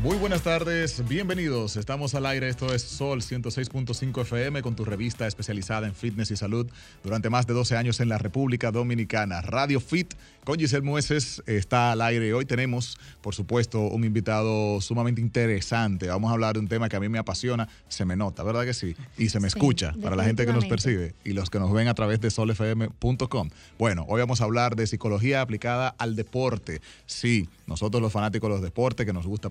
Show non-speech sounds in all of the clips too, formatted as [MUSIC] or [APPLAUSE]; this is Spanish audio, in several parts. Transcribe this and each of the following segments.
Muy buenas tardes, bienvenidos. Estamos al aire. Esto es Sol 106.5 FM con tu revista especializada en fitness y salud durante más de 12 años en la República Dominicana. Radio Fit con Giselle Mueces está al aire. Hoy tenemos, por supuesto, un invitado sumamente interesante. Vamos a hablar de un tema que a mí me apasiona. Se me nota, ¿verdad que sí? Y se me Sí, escucha para la gente que nos percibe y los que nos ven a través de solfm.com. Bueno, hoy vamos a hablar de psicología aplicada al deporte. Sí, nosotros los fanáticos de los deportes, que nos gusta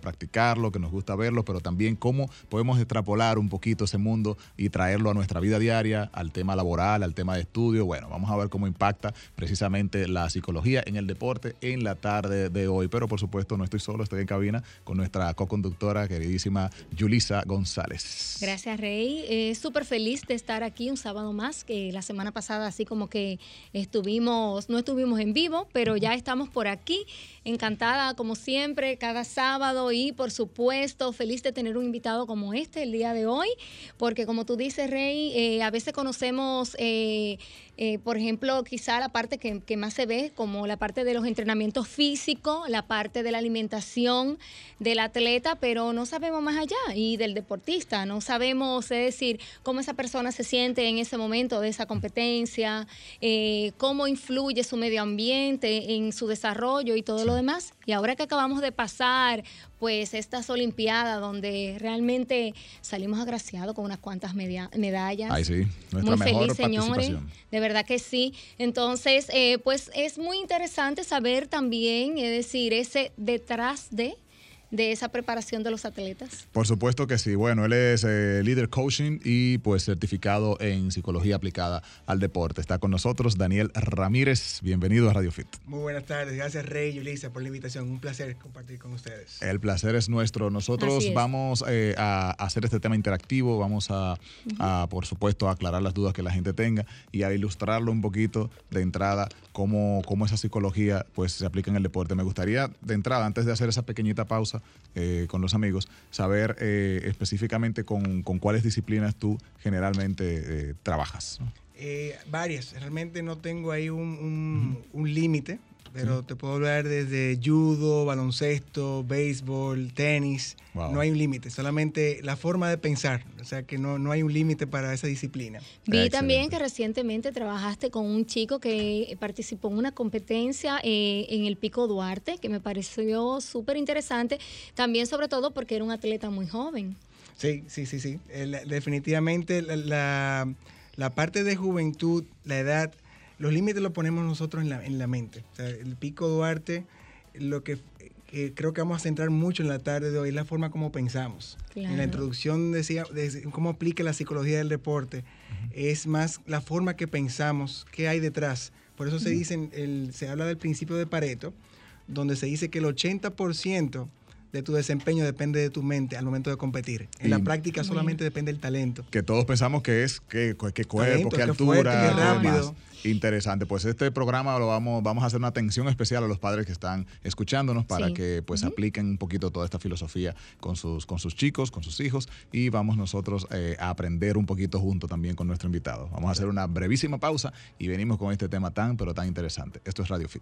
que nos gusta verlo, pero también cómo podemos extrapolar un poquito ese mundo y traerlo a nuestra vida diaria, al tema laboral, al tema de estudio. Bueno, vamos a ver cómo impacta precisamente la psicología en el deporte en la tarde de hoy. Pero por supuesto no estoy solo, estoy en cabina con nuestra co-conductora queridísima Yulisa González. Gracias, Rey. Eh, Súper feliz de estar aquí un sábado más, que la semana pasada así como que estuvimos, no estuvimos en vivo, pero ya estamos por aquí. Encantada, como siempre, cada sábado y por supuesto feliz de tener un invitado como este el día de hoy, porque como tú dices, Rey, eh, a veces conocemos... eh, eh, por ejemplo, quizá la parte que, que más se ve, como la parte de los entrenamientos físicos, la parte de la alimentación del atleta, pero no sabemos más allá y del deportista, no sabemos, es decir, cómo esa persona se siente en ese momento de esa competencia, eh, cómo influye su medio ambiente en su desarrollo y todo lo demás. Y ahora que acabamos de pasar, pues estas Olimpiadas donde realmente salimos agraciados con unas cuantas media- medallas. Ay, sí, nuestra Muy mejor feliz, señores. De verdad que sí. Entonces, eh, pues es muy interesante saber también, es decir, ese detrás de, de esa preparación de los atletas. Por supuesto que sí. Bueno, él es eh, líder coaching y pues certificado en psicología aplicada al deporte. Está con nosotros Daniel Ramírez. Bienvenido a Radio Fit. Muy buenas tardes, gracias Rey y Ulisa por la invitación. Un placer compartir con ustedes. El placer es nuestro. Nosotros es. vamos eh, a hacer este tema interactivo, vamos a, a, por supuesto, a aclarar las dudas que la gente tenga y a ilustrarlo un poquito de entrada, cómo, cómo esa psicología pues, se aplica en el deporte. Me gustaría, de entrada, antes de hacer esa pequeñita pausa eh, con los amigos, saber eh, específicamente con, con cuáles disciplinas tú generalmente eh, trabajas. ¿no? Varias, realmente no tengo ahí un, un- un límite, pero te puedo hablar desde judo, baloncesto, béisbol, tenis. Wow. No hay un límite, solamente la forma de pensar, o sea que no, no hay un límite para esa disciplina. Vi Excelente. también que recientemente trabajaste con un chico que participó en una competencia eh, en el Pico Duarte, que me pareció súper interesante, también sobre todo porque era un atleta muy joven. Sí, sí, sí, sí. El- definitivamente la, la- la parte de juventud, la edad, los límites los ponemos nosotros en la, en la mente. O sea, el Pico Duarte, lo que, que creo que vamos a centrar mucho en la tarde de hoy es la forma como pensamos. En la introducción decía de cómo aplica la psicología del deporte, es más la forma que pensamos, qué hay detrás. Por eso se dice, en el- se habla del principio de Pareto, donde se dice que el 80% de tu desempeño depende de tu mente al momento de competir. En Y- la práctica solamente depende del talento. que todos pensamos que es qué, qué cuerpo, Talento, qué altura, fuerte, qué rápido. Interesante. Pues este programa lo vamos, vamos a hacer una atención especial a los padres que están escuchándonos para Sí. que pues apliquen un poquito toda esta filosofía con sus, con sus chicos, con sus hijos y vamos nosotros eh, a aprender un poquito junto también con nuestro invitado. Vamos a hacer una brevísima pausa y venimos con este tema tan pero tan interesante. Esto es Radio Fit.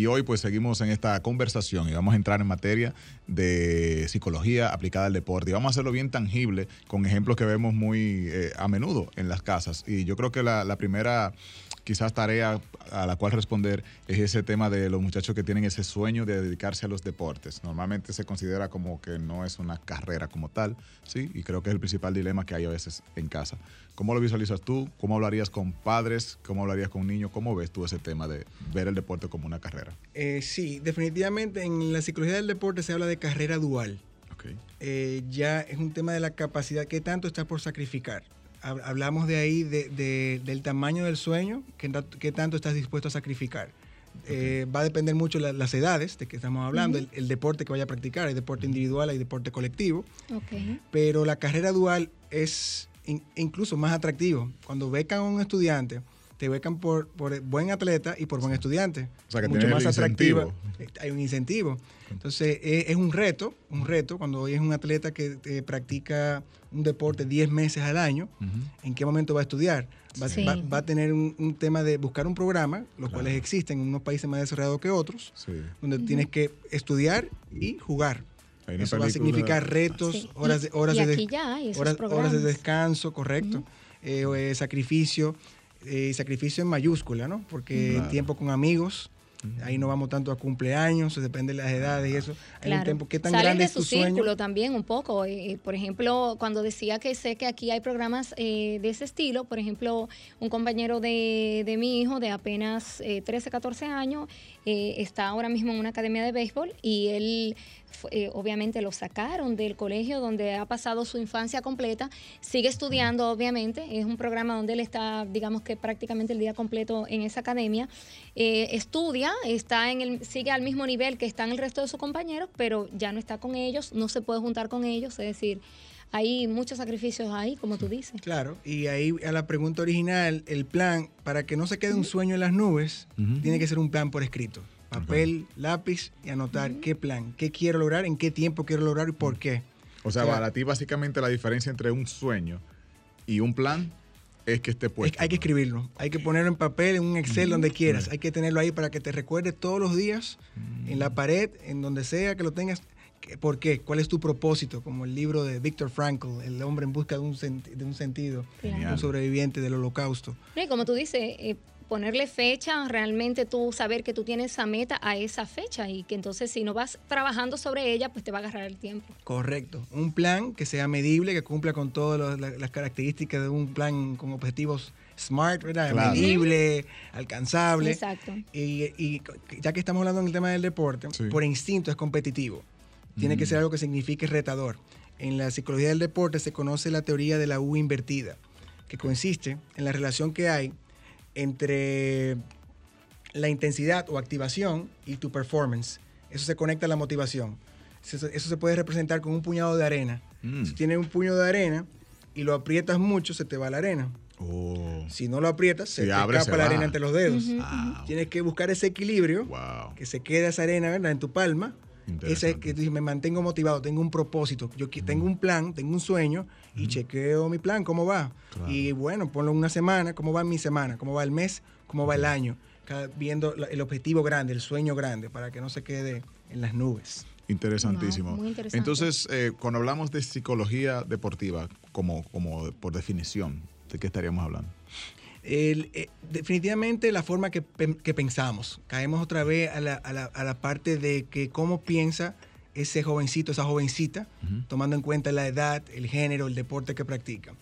Y hoy pues seguimos en esta conversación y vamos a entrar en materia de psicología aplicada al deporte. Y vamos a hacerlo bien tangible con ejemplos que vemos muy eh, a menudo en las casas. Y yo creo que la, la primera quizás tarea a la cual responder es ese tema de los muchachos que tienen ese sueño de dedicarse a los deportes. Normalmente se considera como que no es una carrera como tal, ¿sí? Y creo que es el principal dilema que hay a veces en casa. ¿Cómo lo visualizas tú? ¿Cómo hablarías con padres? ¿Cómo hablarías con niños? ¿Cómo ves tú ese tema de ver el deporte como una carrera? Eh, sí, definitivamente en la psicología del deporte se habla de carrera dual. Ok. Eh, ya es un tema de la capacidad, qué tanto estás por sacrificar. Hab- Hablamos de ahí de- de- del tamaño del sueño, qué, ta- qué tanto estás dispuesto a sacrificar. Eh, va a depender mucho la- las edades de que estamos hablando, el, el deporte que vaya a practicar, hay deporte individual, hay deporte colectivo, Ok. pero la carrera dual es in- incluso más atractivo. Cuando becan a un estudiante, te becan por, por buen atleta y por buen estudiante. O sea, que Mucho más. Eh, Hay un incentivo. Entonces, es, es un reto, un reto cuando hoy es un atleta que eh, practica un deporte 10 meses al año, ¿en qué momento va a estudiar? Va, Sí. va- va a tener un, un tema de buscar un programa, los cuales existen en unos países más desarrollados que otros, Sí. donde tienes que estudiar y jugar. Hay una Eso va a significar retos, Sí. horas, de, horas, de, horas, horas de descanso, correcto. Eh, eh, sacrificio, eh, sacrificio en mayúscula, ¿no? Porque Claro. tiempo con amigos, ahí no vamos tanto a cumpleaños, depende de las edades y eso. Hay un Claro. tiempo, ¿qué tan Sales grande de es su tu sueño? círculo también un poco. eh, por ejemplo, cuando decía que sé que aquí hay programas eh, de ese estilo, por ejemplo, un compañero de, de mi hijo de apenas eh, 13, 14 años eh, está ahora mismo en una academia de béisbol y él eh, obviamente lo sacaron del colegio donde ha pasado su infancia completa, sigue estudiando obviamente, es un programa donde él está, digamos que prácticamente el día completo en esa academia, eh, estudia, está en el, sigue al mismo nivel que están el resto de sus compañeros, pero ya no está con ellos, no se puede juntar con ellos, es decir, hay muchos sacrificios ahí, como tú dices. Claro, y ahí a la pregunta original, el plan, para que no se quede un sueño en las nubes, tiene que ser un plan por escrito. Papel, lápiz y anotar qué plan, qué quiero lograr, en qué tiempo quiero lograr y por qué. O sea, O sea, para ti básicamente la diferencia entre un sueño y un plan es que esté Es- puesto. hay que ¿no? escribirlo, hay que ponerlo en papel, en un Excel, donde quieras. Hay que tenerlo ahí para que te recuerde todos los días, en la pared, en donde sea que lo tengas. ¿Por qué? ¿Cuál es tu propósito? Como el libro de Viktor Frankl, El hombre en busca de un, senti- de un sentido, un sobreviviente del holocausto. No, y como tú dices, eh, ponerle fecha, realmente tú saber que tú tienes esa meta a esa fecha y que entonces si no vas trabajando sobre ella, pues te va a agarrar el tiempo. Correcto. Un plan que sea medible, que cumpla con todas las características de un plan con objetivos SMART, ¿verdad? Claro. Medible, alcanzable. Exacto. Y, y ya que estamos hablando en el tema del deporte, Sí. por instinto es competitivo. Tiene que ser algo que signifique retador. En la psicología del deporte se conoce la teoría de la U invertida, que consiste en la relación que hay entre la intensidad o activación y tu performance. Eso se conecta a la motivación. Eso, eso se puede representar con un puñado de arena. Mm. Si tienes un puño de arena y lo aprietas mucho, se te va la arena. Oh, Si no lo aprietas, se Si te abre, escapa se la va. arena entre los dedos. Ah, Tienes que buscar ese equilibrio, wow. que se quede esa arena ¿verdad? en tu palma. Ese que tú dices, me mantengo motivado, tengo un propósito, yo tengo un plan, tengo un sueño y chequeo mi plan, cómo va. Claro. Y bueno, ponlo una semana, cómo va mi semana, cómo va el mes, cómo va el año, cada- viendo la- el objetivo grande, el sueño grande, para que no se quede en las nubes. Interesantísimo. Muy interesante. Entonces, eh, cuando hablamos de psicología deportiva, como, como por definición, ¿de qué estaríamos hablando? El, eh, definitivamente la forma que, pen- que pensamos. Caemos otra vez a la, a la- a la parte de que cómo piensa ese jovencito, esa jovencita, tomando en cuenta la edad, el género, el deporte que practica.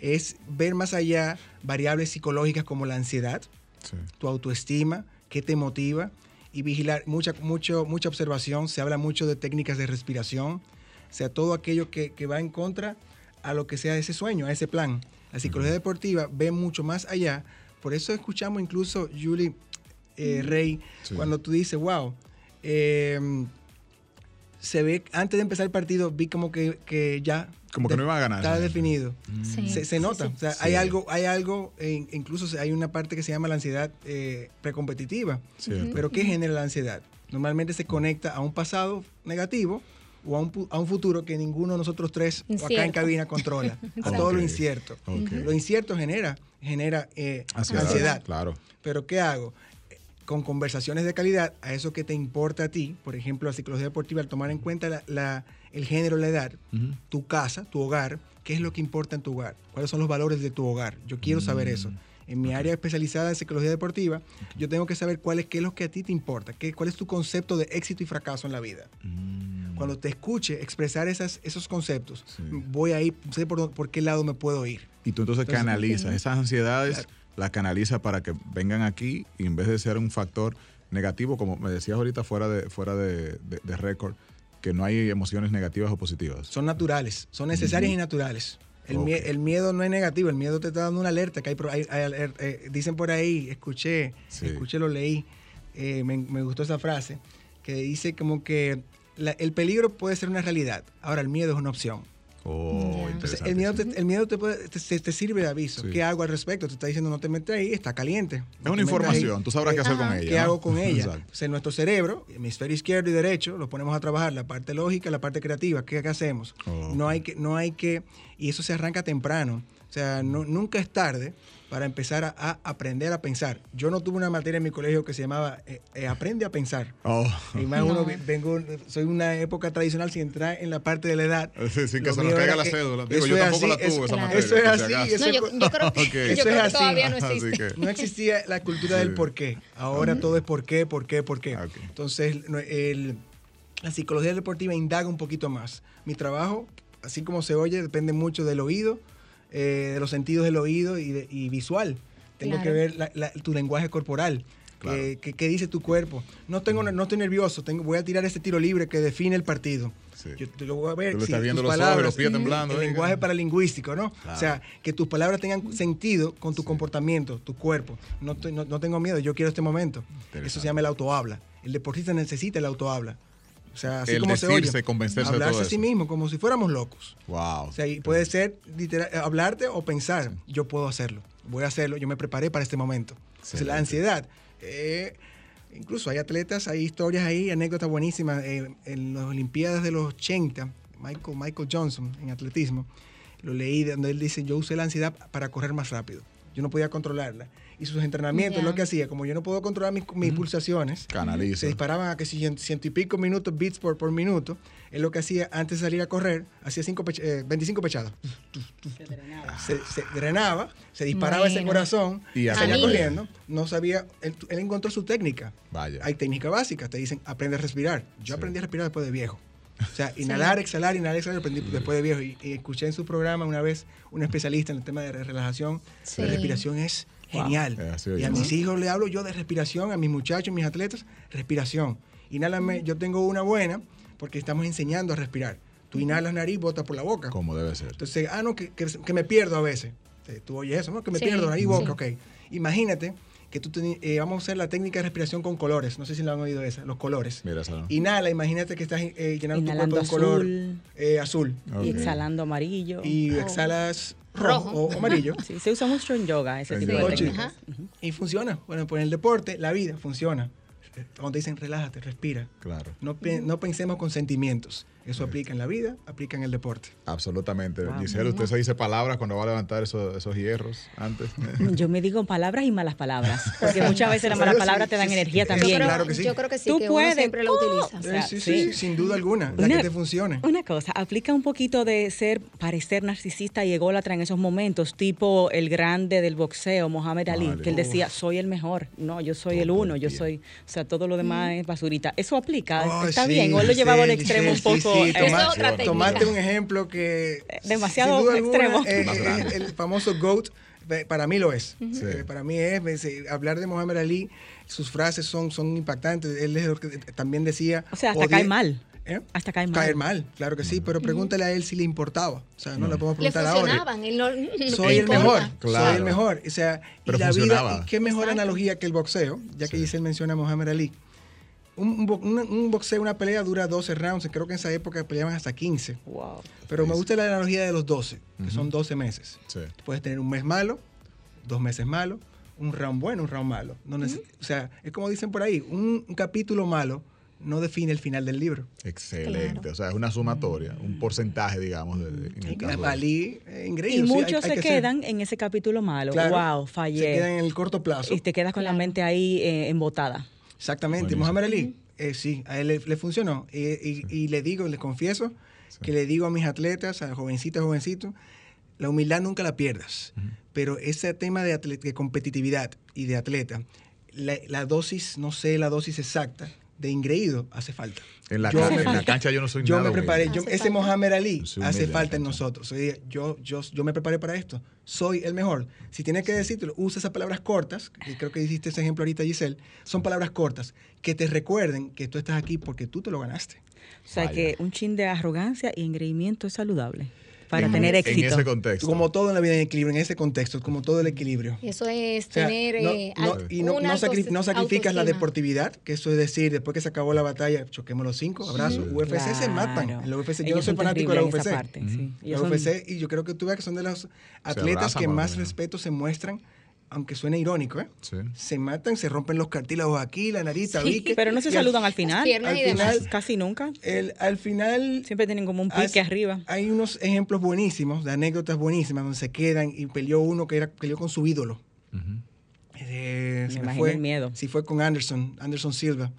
Es ver más allá variables psicológicas como la ansiedad, Sí. tu autoestima, qué te motiva y vigilar mucha, mucho, mucha observación. Se habla mucho de técnicas de respiración, o sea, todo aquello que, que va en contra a lo que sea ese sueño, a ese plan. La psicología deportiva ve mucho más allá. Por eso escuchamos incluso, Julie eh, Rey, Sí. cuando tú dices, wow, eh, se ve, antes de empezar el partido, vi como que, que ya... Como que no iba a ganar. Está definido. Sí, Se, se nota. sí. O sea, Sí. hay algo, hay algo, eh, incluso hay una parte que se llama la ansiedad eh, precompetitiva. Cierto. Pero ¿qué genera la ansiedad? Normalmente se conecta a un pasado negativo o a un, a un futuro que ninguno de nosotros tres o acá en Incierto. cabina controla. [LAUGHS] a todo lo incierto. Lo incierto genera, genera eh, Ansiedad, ansiedad. Claro. Pero ¿qué hago? Con conversaciones de calidad, a eso que te importa a ti, por ejemplo, la psicología deportiva, al tomar en cuenta la- la- el género, la edad, tu casa, tu hogar, qué es lo que importa en tu hogar, cuáles son los valores de tu hogar. Yo quiero saber eso. En mi área especializada en psicología deportiva, yo tengo que saber cuál es, qué es lo que a ti te importa, qué, cuál es tu concepto de éxito y fracaso en la vida. Mm. Cuando te escuche expresar esas, esos conceptos, Sí. voy a ir, sé por, por qué lado me puedo ir. Y tú entonces, Entonces, canalizas esas ansiedades, Claro. las canalizas para que vengan aquí y en vez de ser un factor negativo, como me decías ahorita fuera de fuera de, de- de récord, que no hay emociones negativas o positivas. Son naturales, son necesarias y naturales. El, el miedo no es negativo, el miedo te está dando una alerta. Que hay, hay- eh, dicen por ahí, escuché, Sí. escuché, lo leí, eh, me, me gustó esa frase, que dice como que la- el peligro puede ser una realidad, ahora el miedo es una opción. Oh. Entonces, el miedo, te, el miedo te, puede- te- te sirve de aviso. Sí. ¿Qué hago al respecto? Te está diciendo no te metes ahí, está caliente. Es una información, ahí. tú sabrás qué hacer con ella. ¿Qué ¿no? hago con ella? Entonces, nuestro cerebro, hemisferio izquierdo y derecho, lo ponemos a trabajar, la parte lógica, la parte creativa. ¿Qué, qué hacemos? Oh. No hay que, no hay que, y eso se arranca temprano. O sea, no- nunca es tarde para empezar a, a aprender a pensar. Yo no tuve una materia en mi colegio que se llamaba eh, eh, Aprende a pensar. Oh. Y más No. uno, vengo, soy una época tradicional sin entrar en la parte de la edad. Sí, sin que se nos la que- cédula. Digo, yo tampoco así, la tuve esa Claro. materia. Eso es así, eso No, yo, yo creo, Eso es que así. todavía no Así existe. que- No existía la cultura del por qué. Ahora todo es por qué, por qué, por qué. Ok. Entonces, el- la psicología deportiva indaga un poquito más. Mi trabajo, así como se oye, depende mucho del oído, eh, de los sentidos del oído y, de- y visual. Tengo Claro. que ver la- la- tu lenguaje corporal. Claro. eh, ¿qué, qué dice tu cuerpo? No tengo, no estoy nervioso. Tengo, voy a tirar este tiro libre que define el partido. Sí. Yo te lo voy a ver. Tú le sí, estás viendo tus los ojos palabras, los pies temblando, El venga. lenguaje paralingüístico, ¿no? Claro. O sea, que tus palabras tengan sentido con tu comportamiento, tu cuerpo. No, no, no tengo miedo, yo quiero este momento. Eso se llama el autohabla. El deportista necesita el autohabla. O sea, así El como se oye. convencerse de hablarse todo a sí mismo, como si fuéramos locos. Wow. O sea, y puede ser literal- eh, hablarte o pensar, yo puedo hacerlo, voy a hacerlo, yo me preparé para este momento. Entonces, la ansiedad. eh, incluso hay atletas, hay historias ahí, anécdotas buenísimas. eh, en las Olimpiadas de los 80, Michael, Michael Johnson en atletismo, lo leí donde él dice, yo usé la ansiedad para correr más rápido. Yo no podía controlarla. Y sus entrenamientos, Ya. lo que hacía, como yo no puedo controlar mis, mis pulsaciones, Canaliza. se disparaban a que si cien- ciento y pico minutos, beats por, por minuto. Él lo que hacía antes de salir a correr, hacía cinco pech- eh, 25 pechadas. Se, se drenaba, se disparaba ese corazón Y salía corriendo. No sabía, él, él encontró su técnica. Vaya. Hay técnicas básicas, te dicen, aprende a respirar. Yo aprendí a respirar después de viejo. O sea, [LAUGHS] inhalar, exhalar, inhalar, exhalar, aprendí después de viejo. Y, y escuché en su programa una vez un especialista en el tema de relajación. Sí. La respiración es. Genial. Eh, y a mis hijos le hablo yo de respiración, a mis muchachos, mis atletas, respiración. Inhálame, yo tengo una buena porque estamos enseñando a respirar. Tú inhalas nariz, botas por la boca. Como debe ser. Entonces, ah, no, que, que- que me pierdo a veces. Tú oyes eso, ¿no? Que me Sí, pierdo, nariz, sí. boca, ok. Imagínate que tú teni- eh, vamos a hacer la técnica de respiración con colores. No sé si la han oído esa, los colores. Mira, esa no. Inhala, imagínate que estás eh, llenando Inhalando tu cuerpo de un color azul. eh, azul. Y exhalando amarillo. Y Oh. exhalas rojo, Rojo. o amarillo. [LAUGHS] Sí, se usa mucho en yoga ese tipo de técnicas. Ajá. Y funciona. Bueno, pues en el deporte, la vida funciona. Cuando dicen relájate, respira. Claro. No, no pensemos con sentimientos. Eso aplica en la vida, aplica en el deporte. Absolutamente. Wow. Giselle, usted se dice palabras cuando va a levantar esos, esos hierros antes. [LAUGHS] Yo me digo palabras y malas palabras, [LAUGHS] porque muchas veces las malas Sí, palabras te dan sí, sí. energía Eso Yo también. creo, claro que sí. yo creo que sí, Tú que puedes. uno siempre lo ¡Oh! utiliza. O sea, sí, sí, sí. sí, sin duda alguna. La Una- que te funcione. Una cosa, aplica un poquito de ser, parecer narcisista y ególatra en esos momentos, tipo el grande del boxeo, Mohamed Ali, Vale. que él decía, soy el mejor. No, yo soy el uno, yo soy, o sea, todo lo demás es basurita. ¿Eso aplica? Oh, ¿Está sí, bien? ¿O él lo llevaba al extremo un poco? Sí, eh, Esa toma- es otra técnica. Tomate un ejemplo que. Demasiado sin duda alguna, extremo. eh, eh, el famoso GOAT, eh, para mí lo es. Sí. Eh, Para mí es. Hablar de Mohamed Ali, sus frases son, son impactantes. Él es lo que también decía. O sea, hasta odie- cae mal. ¿Eh? Hasta cae mal. Caer mal, claro que sí, pero pregúntale a él si le importaba. O sea, no, le podemos Le preguntar ahora. funcionaban. Él no, no Soy le el mejor. Claro. soy el mejor. O sea, Pero y la vida, funcionaba. y qué mejor Exacto. analogía que el boxeo, ya que Giselle menciona a Mohamed Ali. Un, un un- boxeo, una pelea dura 12 rounds, creo que en esa época peleaban hasta 15. Wow. Pero me gusta la analogía de los 12, que son 12 meses. Sí. Puedes tener un mes malo, dos meses malo, un round bueno, un round malo. No O sea, es como dicen por ahí, un, un capítulo malo no define el final del libro. Excelente. Claro. O sea, es una sumatoria, un porcentaje, digamos. De, de- en el Y caso Ali, eh, Y engreído, sí, hay- muchos hay se ser. quedan en ese capítulo malo. Claro, wow, fallé. Se quedan en el corto plazo. y te quedas con la mente ahí eh, embotada. Exactamente. Buenísimo. Mohamed Ali, eh, sí, a él le, le funcionó. Y, y- y le digo, le confieso, que le digo a mis atletas, a jovencitas, jovencitos, la humildad nunca la pierdas. Pero ese tema de, competitividad y de atleta, la, la dosis, no sé la dosis exacta, de ingreído hace falta. En la, Yo ca- me- en la cancha yo no soy Yo nada me preparé, yo- ese. Mohamed Ali hace falta en nosotros. Yo, yo, yo me preparé para esto. Soy el mejor. Si tienes que decírtelo, usa esas palabras cortas, y creo que hiciste ese ejemplo ahorita, Giselle. Son palabras cortas que te recuerden que tú estás aquí porque tú te lo ganaste. O sea Vaya. que un chin de arrogancia y engreimiento es saludable. Para en- tener En éxito. ese contexto. Como todo en la vida en equilibrio, en ese contexto, como todo el equilibrio. Eso es O sea, tener no- eh, no- y no, un no alto sacri- no sacrificas la deportividad, que eso es decir, después que se acabó la batalla, choquemos los cinco, abrazo. UFC se matan. En la UFC, yo Ellos no soy fanático de la en UFC. parte, sí. La son- UFC, y yo creo que tú veas que son de los atletas abrazan que más respeto se muestran, aunque suene irónico, ¿eh? Sí. Se matan, se rompen los cartílagos aquí, la nariz, tabique. Pero no se al- saludan al final. Al final, casi nunca. el- al final Siempre tienen como un pique arriba. Hay unos ejemplos buenísimos, de anécdotas buenísimas, donde se quedan y peleó uno que era, peleó con su ídolo. Eh, Me se imagino fue, el miedo. Sí, fue con Anderson, Anderson Silva.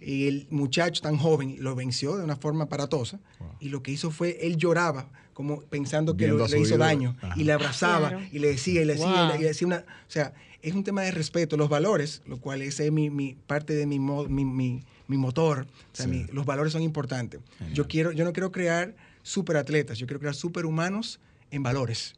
Y el muchacho tan joven lo venció de una forma aparatosa. Y lo que hizo fue, él lloraba, como pensando que lo- le hizo daño. Ajá. Y le abrazaba, Claro. y le decía, y le decía, Wow. y le, y le decía una... O sea, es un tema de respeto, los valores, lo cual ese es mi, mi- parte de mi, mo- mi, mi- mi motor. O sea, Sí. mi- los valores son importantes. Yo, quiero, yo no quiero crear superatletas, yo quiero crear superhumanos en valores.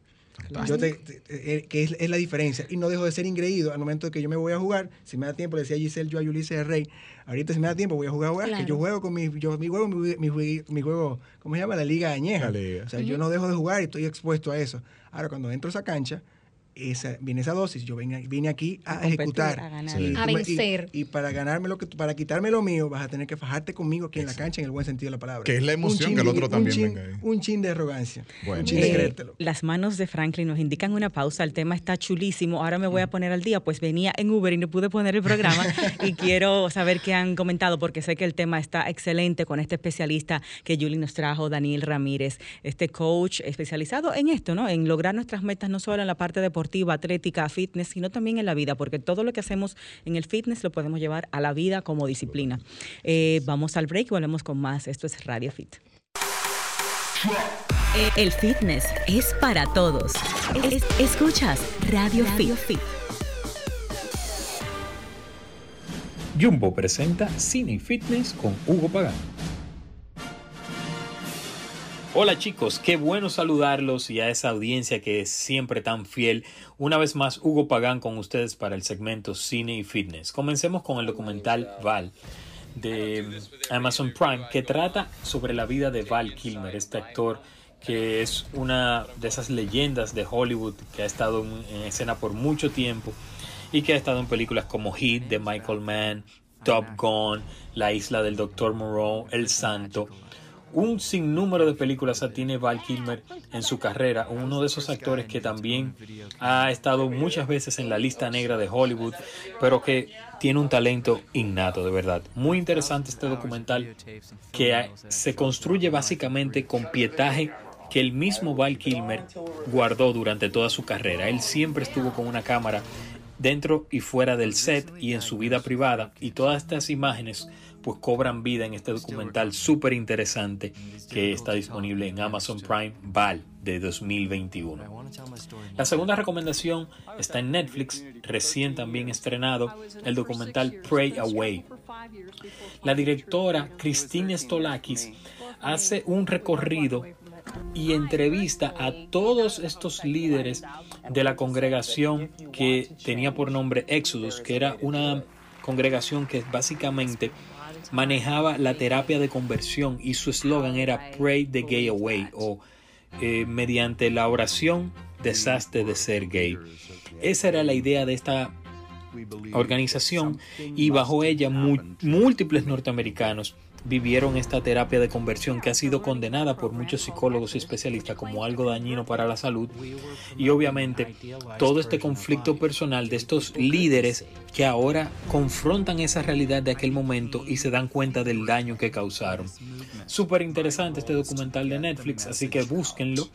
Yo te- te- te- eh, que es, es la diferencia. Y no dejo de ser ingreído al momento de que yo me voy a jugar. Si me da tiempo, le decía Giselle yo a Ulises Rey. Ahorita si me da tiempo voy a jugar, jugar, que yo juego con mi, yo, mi juego, mi, mi, jue- mi juego, ¿cómo se llama? La liga añeja. La liga. O sea, yo no dejo de jugar y estoy expuesto a eso. Ahora, cuando entro a esa cancha, esa, viene esa dosis. Yo vine, vine aquí a, ejecutar. a ganar. Y- vencer. Y, para ganarme lo que para quitarme lo mío, vas a tener que fajarte conmigo aquí en la cancha en el buen sentido de la palabra. Que es la emoción chin que el de- otro un también chin- venga ahí. Un chin de arrogancia. Bueno. Un chin de Eh, creértelo. las manos de Franklin nos indican una pausa. El tema está chulísimo. Ahora me voy a poner al día. Pues venía en Uber y no pude poner el programa. [LAUGHS] y quiero saber qué han comentado, porque sé que el tema está excelente con este especialista que Julie nos trajo, Daniel Ramírez, este coach especializado en esto, ¿no? En lograr nuestras metas, no solo en la parte deportiva, atlética, fitness, sino también en la vida, porque todo lo que hacemos en el fitness lo podemos llevar a la vida como disciplina. Eh, vamos al break y volvemos con más. Esto es Radio Fit. El fitness es para todos. Es- escuchas Radio, Fit. Jumbo presenta Cine y Fitness con Hugo Pagán. Hola chicos, qué bueno saludarlos y a esa audiencia que es siempre tan fiel. Una vez más, Hugo Pagán con ustedes para el segmento Cine y Fitness. Comencemos con el documental Val de Amazon Prime que trata sobre la vida de Val Kilmer, este actor que es una de esas leyendas de Hollywood que ha estado en, en escena por mucho tiempo y que ha estado en películas como Heat de Michael Mann, Top Gun, La isla del Dr. Moreau, El Santo. Un sinnúmero de películas tiene Val Kilmer en su carrera, uno de esos actores que también ha estado muchas veces en la lista negra de Hollywood, pero que tiene un talento innato, de verdad. Muy interesante este documental que se construye básicamente con pietaje que el mismo Val Kilmer guardó durante toda su carrera. Él siempre estuvo con una cámara dentro y fuera del set y en su vida privada y todas estas imágenes pues cobran vida en este documental súper interesante que está disponible en Amazon Prime Val de 2021. La segunda recomendación está en Netflix, recién también estrenado, el documental Pray Away. La directora Christine Stolakis hace un recorrido y entrevista a todos estos líderes de la congregación que tenía por nombre Exodus, que era una congregación que básicamente manejaba la terapia de conversión y su eslogan era Pray the Gay Away o eh, mediante la oración deshazte de ser gay. Esa era la idea de esta organización y bajo ella múltiples norteamericanos vivieron esta terapia de conversión que ha sido condenada por muchos psicólogos y especialistas como algo dañino para la salud y obviamente todo este conflicto personal de estos líderes que ahora confrontan esa realidad de aquel momento y se dan cuenta del daño que causaron. Súper interesante este documental de Netflix, así que búsquenlo.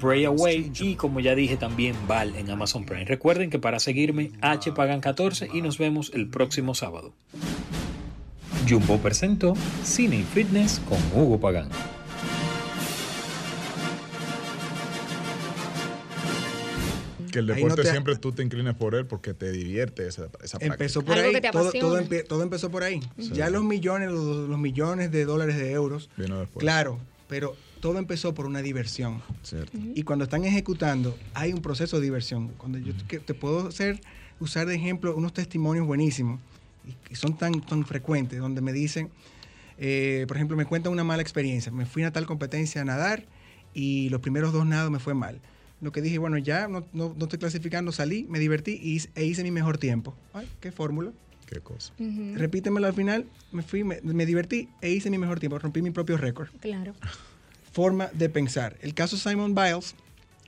Pray Away y como ya dije también Val en Amazon Prime. Recuerden que para seguirme H pagan 14 y nos vemos el próximo sábado. Jumbo presentó Cine y Fitness con Hugo Pagán. Que el no deporte te- siempre tú te inclinas por él porque te divierte esa, esa práctica. Empezó por ahí, te todo, apasiona. todo, empe- todo empezó por ahí. Ya los millones, los, los millones de dólares de euros, Vino después. claro, pero todo empezó por una diversión. Cierto. Y cuando están ejecutando, hay un proceso de diversión. Cuando yo que te puedo hacer, usar de ejemplo unos testimonios buenísimos, y son tan, tan frecuentes, donde me dicen, eh, por ejemplo, me cuentan una mala experiencia. Me fui a tal competencia a nadar y los primeros dos nados me fue mal. Lo que dije, bueno, ya no, no, no estoy clasificando, salí, me divertí y, hice- e hice mi mejor tiempo. Ay, qué fórmula. Qué cosa. Ujú, Repítemelo al final, me fui, me, me divertí e hice mi mejor tiempo, rompí mi propio récord. Claro. Forma de pensar. El caso Simon Biles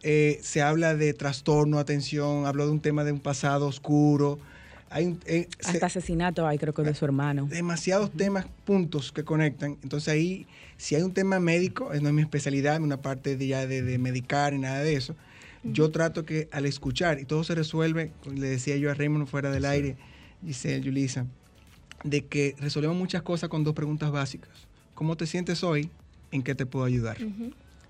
eh, se habla de trastorno, atención, habló de un tema de un pasado oscuro. Hay eh, se- Hasta asesinato hay, creo que de su hermano. demasiados temas, puntos que conectan. Entonces ahí, si hay un tema médico, no es mi especialidad, una parte de, ya de, de medicar y nada de eso. Yo trato que al escuchar, y todo se resuelve, le decía yo a Raymond fuera del aire, dice Yulisa, de que resolvemos muchas cosas con dos preguntas básicas. ¿Cómo te sientes hoy? ¿En qué te puedo ayudar?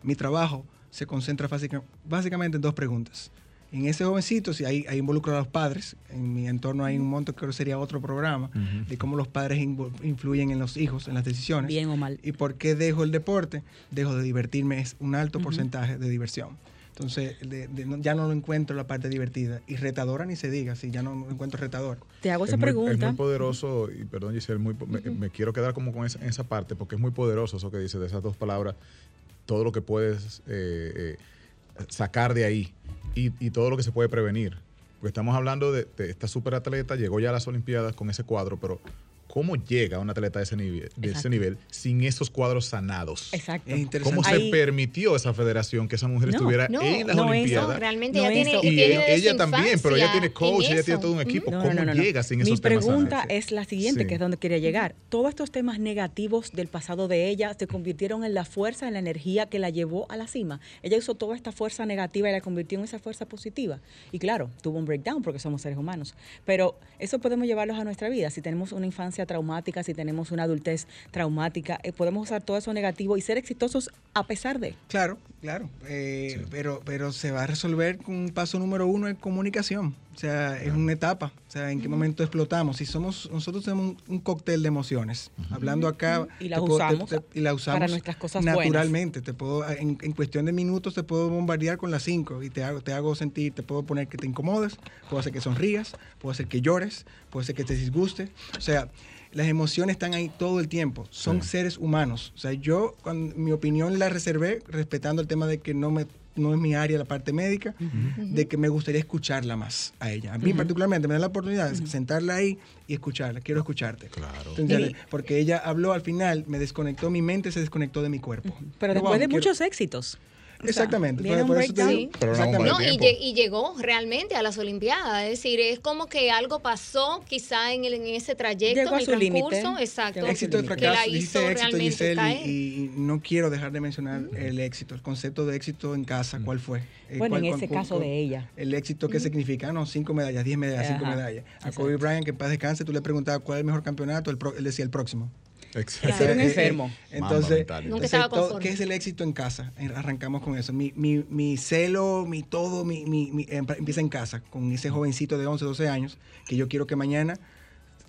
Mi trabajo se concentra básica- básicamente en dos preguntas. En ese jovencito, si hay, hay involucro a los padres, en mi entorno hay un monto que creo que sería otro programa, de cómo los padres influyen en los hijos, en las decisiones. Bien o mal. ¿Y por qué dejo el deporte? Dejo de divertirme, es un alto porcentaje de diversión. Entonces, de- de- no- ya no lo encuentro la parte divertida. Y retadora ni se diga, si ya no lo encuentro retador. Te hago Es esa muy, es pregunta. muy poderoso, y perdón Giselle, muy, me, me quiero quedar como con esa, esa parte, porque es muy poderoso eso que dice de esas dos palabras, todo lo que puedes eh, eh, sacar de ahí y, y todo lo que se puede prevenir. Porque estamos hablando de, de esta superatleta, llegó ya a las Olimpiadas con ese cuadro, pero ¿cómo llega un atleta de ese nivel, de ese nivel sin esos cuadros sanados? Exacto. ¿Cómo se Ahí- permitió esa federación que esa mujer No, estuviera no, en las no, eso Olimpiadas? No, realmente No ella tiene, y tiene ella también, pero ella tiene coach, ella tiene todo un equipo. No, ¿Cómo no, no, no. llega sin Mi esos temas pregunta sanados? es la siguiente, Sí. que es donde quería llegar. Todos estos temas negativos del pasado de ella se convirtieron en la fuerza, en la energía que la llevó a la cima. Ella usó toda esta fuerza negativa y la convirtió en esa fuerza positiva. Y claro, tuvo un breakdown porque somos seres humanos. Pero eso podemos llevarlos a nuestra vida. Si tenemos una infancia traumática, si tenemos una adultez traumática, eh, podemos usar todo eso negativo y ser exitosos a pesar de. Claro, claro. eh, Sí. pero, pero se va a resolver con un paso número uno en comunicación. O sea, es una etapa. O sea, en qué momento explotamos. Si somos, nosotros tenemos un, un cóctel de emociones. Hablando acá. Y la te puedo- te- usamos te- y la usamos para nuestras cosas buenas. naturalmente. Te puedo, en, en cuestión de minutos te puedo bombardear con las cinco y te hago, te hago sentir, te puedo poner que te incomodes, puedo hacer que sonrías, puedo hacer que llores, puedo hacer que te disguste. O sea, las emociones están ahí todo el tiempo. Son Sí. seres humanos. O sea, yo cuando, mi opinión la reservé respetando el tema de que no me no es mi área la parte médica, de que me gustaría escucharla más a ella. A mí particularmente me da la oportunidad de sentarla ahí y escucharla. Quiero escucharte. Claro. Porque ella habló al final, me desconectó mi mente, se desconectó de mi cuerpo. Pero después wow, de quiero- muchos éxitos. Exactamente. viene por- un breakdown. Pero no exactamente. No, y, llegó realmente a las Olimpiadas. Es decir, es como que algo pasó quizá en, el- en ese trayecto, Llegó en el transcurso, exacto, Llegó a su éxito y que la fracaso. hizo Dijiste éxito, realmente Giselle, caer. y, y no quiero dejar de mencionar el éxito, el concepto de éxito en casa. ¿Cuál fue? Eh, Bueno, ¿cuál- en ese cuál- caso cuál- de ella. El éxito, ¿qué significa? No, cinco medallas, diez medallas, cinco medallas. A. Kobe Bryant, que en paz descanse, tú le preguntabas cuál es el mejor campeonato, el pro- él decía el próximo. Exacto. Ser un Eh, eh, enfermo. Entonces, mental. Nunca entonces, estaba todo- conforme. ¿qué es el éxito en casa? Arrancamos con eso. Mi, mi, mi celo, mi todo, mi, mi- mi- em- empieza en casa, con ese jovencito de 11, 12 años, que yo quiero que mañana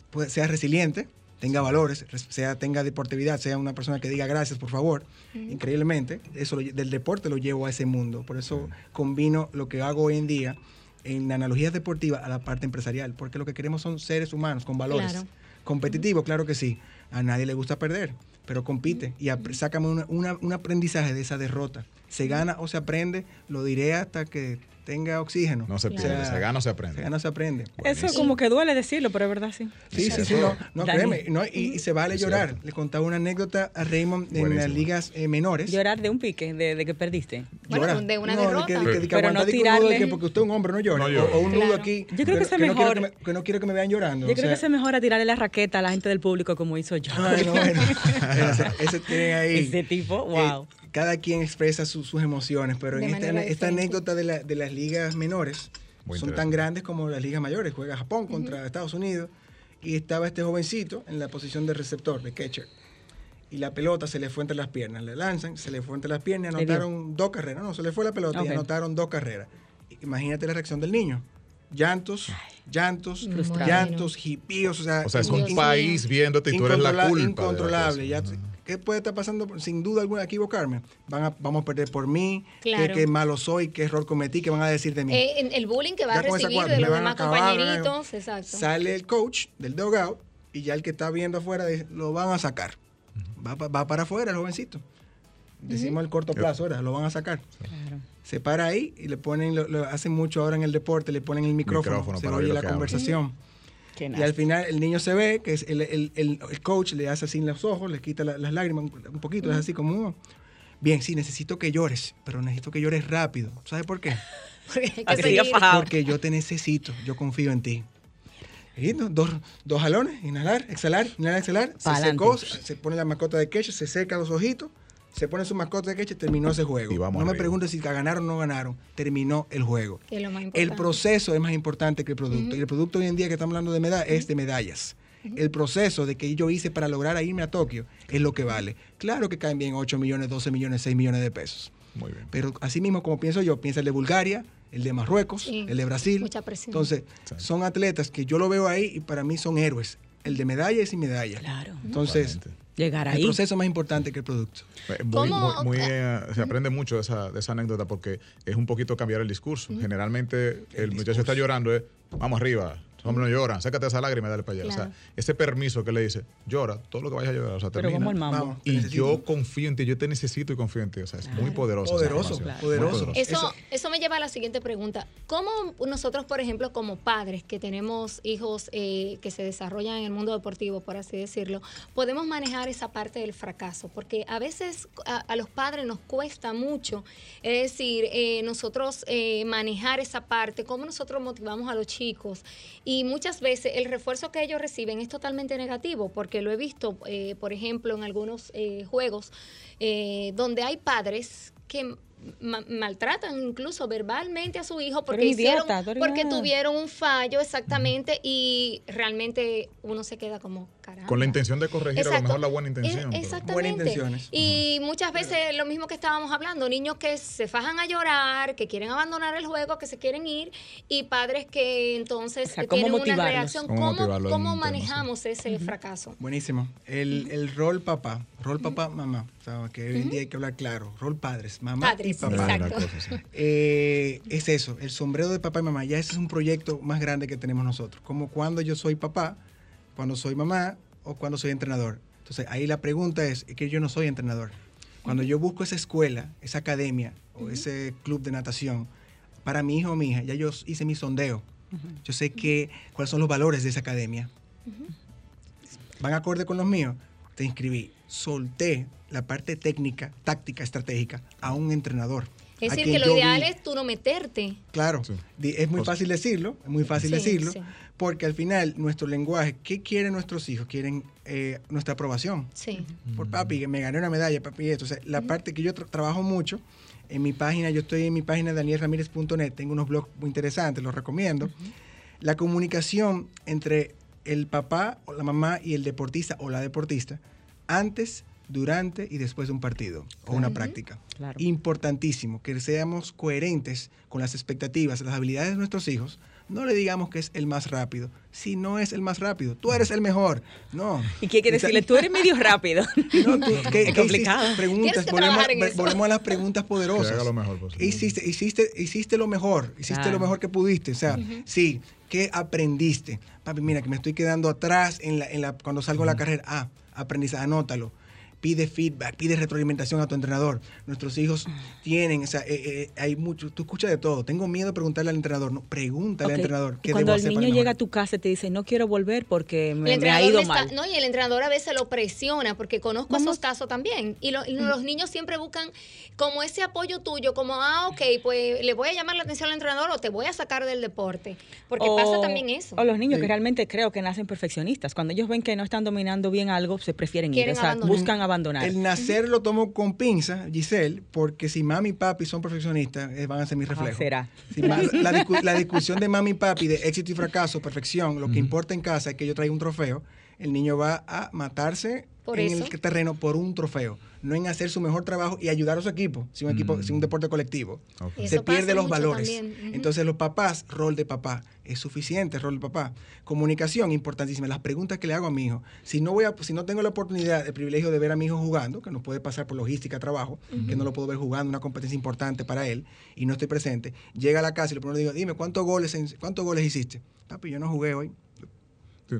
pues, sea resiliente, tenga valores, res- sea, tenga deportividad, sea una persona que diga gracias, por favor. Increíblemente, eso lo del deporte lo llevo a ese mundo. Por eso combino lo que hago hoy en día en analogías deportivas a la parte empresarial, porque lo que queremos son seres humanos con valores. Claro. Competitivo, claro que sí. A nadie le gusta perder, pero compite y sácame una- una- un aprendizaje de esa derrota. Se gana o se aprende, lo diré hasta que tenga oxígeno. No se O pierde, sea, se gana o se aprende. Se gana o se aprende. Eso Buenísimo. como que duele decirlo, pero es verdad, sí. Sí, sí, sí, Eso- no, no créeme, no, y, y se vale Es llorar. cierto. Le contaba una anécdota a Raymond en Buenísimo. las ligas eh, menores. Llorar de un pique, de, de que perdiste. Bueno, de una No, derrota. que- que- que no de que nudo de tirarle. que porque usted es un hombre no llora. No o-. O, un nudo Claro. aquí. Yo creo que eso es no quiero mejor. que, me, que no quiero que me vean llorando. Yo o creo que sea, eso es mejor a tirarle la raqueta a la gente del público como hizo yo. Bueno, bueno. [LAUGHS] ese, ese tiene ahí. Ese tipo, Eh, wow. Cada quien expresa su- sus emociones, pero De en esta, anécdota de, la- de las ligas menores Muy son tan grandes como las ligas mayores. Juega Japón contra Estados Unidos y estaba este jovencito en la posición de receptor, de catcher. Y la pelota se le fue entre las piernas. Le lanzan, se le fue entre las piernas, anotaron dos carreras. No, se le fue la pelota y anotaron dos carreras. Imagínate la reacción del niño. Llantos, llantos, llantos, hipíos. O sea, O sea, es un país viéndote y tú eres la culpa. de la Incontrolable. Ya. ¿Qué puede estar pasando? Sin duda alguna, equivocarme. Van a, vamos a perder por mí. Claro. Qué, qué malo soy, qué error cometí, qué van a decir de mí. Eh, el bullying que va a Ya esa recibir cuarta, de los van a demás acabar, compañeritos, exacto. Sale el coach del dugout y ya el que está viendo afuera dice, lo van a sacar. Va, pa- va para afuera el jovencito. decimos el corto plazo, ahora lo van a sacar. Se para ahí y le ponen, lo, lo hacen mucho ahora en el deporte, le ponen el micrófono, Micrófono se para oye la hablan. Qué Y al final el niño se ve, que es el, el- el- el coach le hace así en los ojos, le quita la- las lágrimas un, poquito, es así como, "Oh, bien, sí, necesito que llores, pero necesito que llores rápido. ¿Sabes por qué? [LAUGHS] Porque. Porque yo te necesito, yo confío en ti. Y no, dos, dos jalones, inhalar, exhalar, inhalar, exhalar. Se secó, se pone la mascota de queche, se seca los ojitos, se pone su mascota de queche, terminó ese juego. Y vamos no me preguntes si ganaron o no ganaron, terminó el juego. Que es lo más El proceso es más importante que el producto. Y el producto hoy en día que estamos hablando de medallas es de medallas. El proceso de que yo hice para lograr irme a Tokio es lo que vale. Claro que caen bien 8 millones, 12 millones, 6 millones de pesos. Muy bien. Pero así mismo como pienso yo, piensa el de Bulgaria, el de Marruecos, Sí, el de Brasil. mucha presión. Entonces, son atletas que yo lo veo ahí y para mí son héroes. El de medalla y sin medalla. Claro. Entonces, Totalmente. Llegar el proceso es más importante que el producto. Eh, Muy, ¿Cómo? muy- muy, eh, se aprende mucho de esa, de esa anécdota porque es un poquito cambiar el discurso. Generalmente el, muchacho está llorando, es, vamos arriba, los hombres no lloran, sácate esa lágrima y dale para allá. O sea, ese permiso que le dice, llora, todo lo que vayas a llorar, o sea, Pero termina. vamos al mambo. Y necesito. yo confío en ti, yo te necesito y confío en ti. O sea, es muy poderoso. Poderoso, claro. muy poderoso. Eso, Eso- eso me lleva a la siguiente pregunta. ¿Cómo nosotros, por ejemplo, como padres que tenemos hijos eh, que se desarrollan en el mundo deportivo, por así decirlo, podemos manejar esa parte del fracaso? Porque a veces a, a los padres nos cuesta mucho, es decir, eh, nosotros eh, manejar esa parte, cómo nosotros motivamos a los chicos. Y muchas veces el refuerzo que ellos reciben es totalmente negativo, porque lo he visto, eh, por ejemplo, en algunos eh, juegos eh, donde hay padres que ma- maltratan incluso verbalmente a su hijo porque hicieron idiota, porque tuvieron un fallo exactamente y realmente uno se queda como caramba. Con la intención de corregir a lo Exacto. mejor la buena Eh, intención. pero- Exactamente. Buenas intenciones. Y muchas veces lo mismo que estábamos hablando, niños que se fajan a llorar, que quieren abandonar el juego, que se quieren ir, y padres que entonces O sea, eh, ¿cómo tienen una reacción. ¿Cómo ¿Cómo, motivarlos en cómo un tema, sí. manejamos ese fracaso? Buenísimo. El, el rol papá, rol papá, mamá. O sea, que hoy en día hay que hablar claro. Rol padres, mamá Padres, y papá. Exacto. Eh, es eso, el sombrero de papá y mamá. Ya ese es un proyecto más grande que tenemos nosotros. Como cuando yo soy papá, cuando soy mamá o cuando soy entrenador. Entonces ahí la pregunta es, es que yo no soy entrenador. Cuando yo busco esa escuela, esa academia o ese club de natación para mi hijo o mi hija, ya yo hice mi sondeo. Yo sé que, cuáles son los valores de esa academia. ¿Van acorde con los míos? Te inscribí. Solté la parte técnica, táctica, estratégica a un entrenador. Es decir, que lo vi. ideal es tú no meterte. Claro, Sí. es muy fácil decirlo, es muy fácil Sí, decirlo, sí. porque al final nuestro lenguaje, ¿qué quieren nuestros hijos? Quieren eh, nuestra aprobación. Sí. Por papi, que me gané una medalla, papi, esto. O sea, la parte que yo tra- trabajo mucho, en mi página, yo estoy en mi página danielramirez.net, tengo unos blogs muy interesantes, los recomiendo. La comunicación entre el papá o la mamá y el deportista o la deportista antes, durante y después de un partido o una práctica. Claro. Importantísimo que seamos coherentes con las expectativas, las habilidades de nuestros hijos. No le digamos que es el más rápido. Si no es el más rápido, tú eres el mejor. No. ¿Y qué hay que O sea, decirle? Tú eres medio rápido. [LAUGHS] no, tú, ¿qué- Es qué complicado. hiciste? Preguntas, que volvemos, en eso. volvemos a las preguntas [LAUGHS] poderosas. Que haga lo mejor posible. Hiciste, hiciste, hiciste lo mejor, hiciste Claro. lo mejor que pudiste. O sea, sí, ¿qué aprendiste? Papi, mira, que me estoy quedando atrás en la, en la, cuando salgo a la carrera. Ah, aprendizaje, anótalo. Pide feedback, pide retroalimentación a tu entrenador. Nuestros hijos tienen, o sea, eh, eh, hay mucho, tú escuchas de todo. Tengo miedo de preguntarle al entrenador. No, pregúntale al entrenador. Y ¿qué Cuando debo el hacer para niño llega a tu casa y te dice, no quiero volver porque El me, me ha entrenador ido me está- mal. no, y el entrenador a veces lo presiona, porque conozco Vamos. esos casos también. Y, lo- y los niños siempre buscan como ese apoyo tuyo, como, ah, ok, pues le voy a llamar la atención al entrenador o te voy a sacar del deporte. Porque pasa también eso. O los niños Sí. que realmente creo que nacen perfeccionistas. Cuando ellos ven que no están dominando bien algo, se prefieren ir. O sea, abandonar. buscan abandonar. El nacer lo tomo con pinza, Giselle, porque si mami y papi son perfeccionistas, eh, van a ser mi reflejo. será. Si ma- [LAUGHS] la, discu- la discusión de mami y papi de éxito y fracaso, perfección, lo que importa en casa es que yo traiga un trofeo, el niño va a matarse Por en eso. el terreno por un trofeo, no en hacer su mejor trabajo y ayudar a su equipo, si un equipo, si un deporte colectivo. Se pierde los valores. Entonces los papás, rol de papá, es suficiente rol de papá. Comunicación, importantísima. Las preguntas que le hago a mi hijo. Si no voy a, si no tengo la oportunidad, el privilegio de ver a mi hijo jugando, que no puede pasar por logística, trabajo, que no lo puedo ver jugando, una competencia importante para él, y no estoy presente, llega a la casa y lo primero digo, dime, ¿cuántos goles, en- cuántos goles hiciste? Papi, yo no jugué hoy. Sí.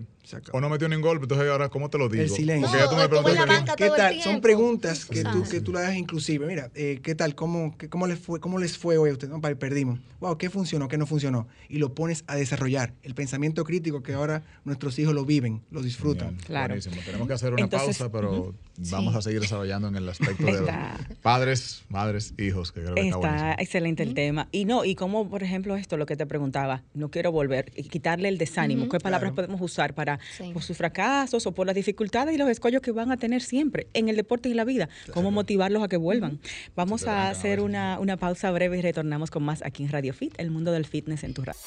O no metió ni un golpe, entonces ahora, ¿cómo te lo digo? El silencio. Porque ya tú me preguntas ¿Qué tal? Son preguntas que tú, que tú le das inclusive. Mira, eh, ¿qué tal? ¿Cómo, qué- cómo, les fue, ¿Cómo les fue hoy a ustedes? No, perdimos. Wow, ¿qué funcionó? ¿Qué no funcionó? Y lo pones a desarrollar. El pensamiento crítico que ahora nuestros hijos lo viven, lo disfrutan. Bien, Claro. buenísimo. Tenemos que hacer una Entonces, pausa, pero vamos Sí. a seguir desarrollando en el aspecto de Está- padres, madres, hijos, que creo que está, Está buenísimo. excelente el tema. Y no, y como por ejemplo esto, lo que te preguntaba, no quiero volver, y quitarle el desánimo. ¿Qué palabras Claro. podemos usar para Sí. por sus fracasos o por las dificultades y los escollos que van a tener siempre en el deporte y en la vida? ¿Cómo motivarlos a que vuelvan? Vamos a hacer una, una pausa breve y retornamos con más aquí en Radio Fit, el mundo del fitness en tu radio.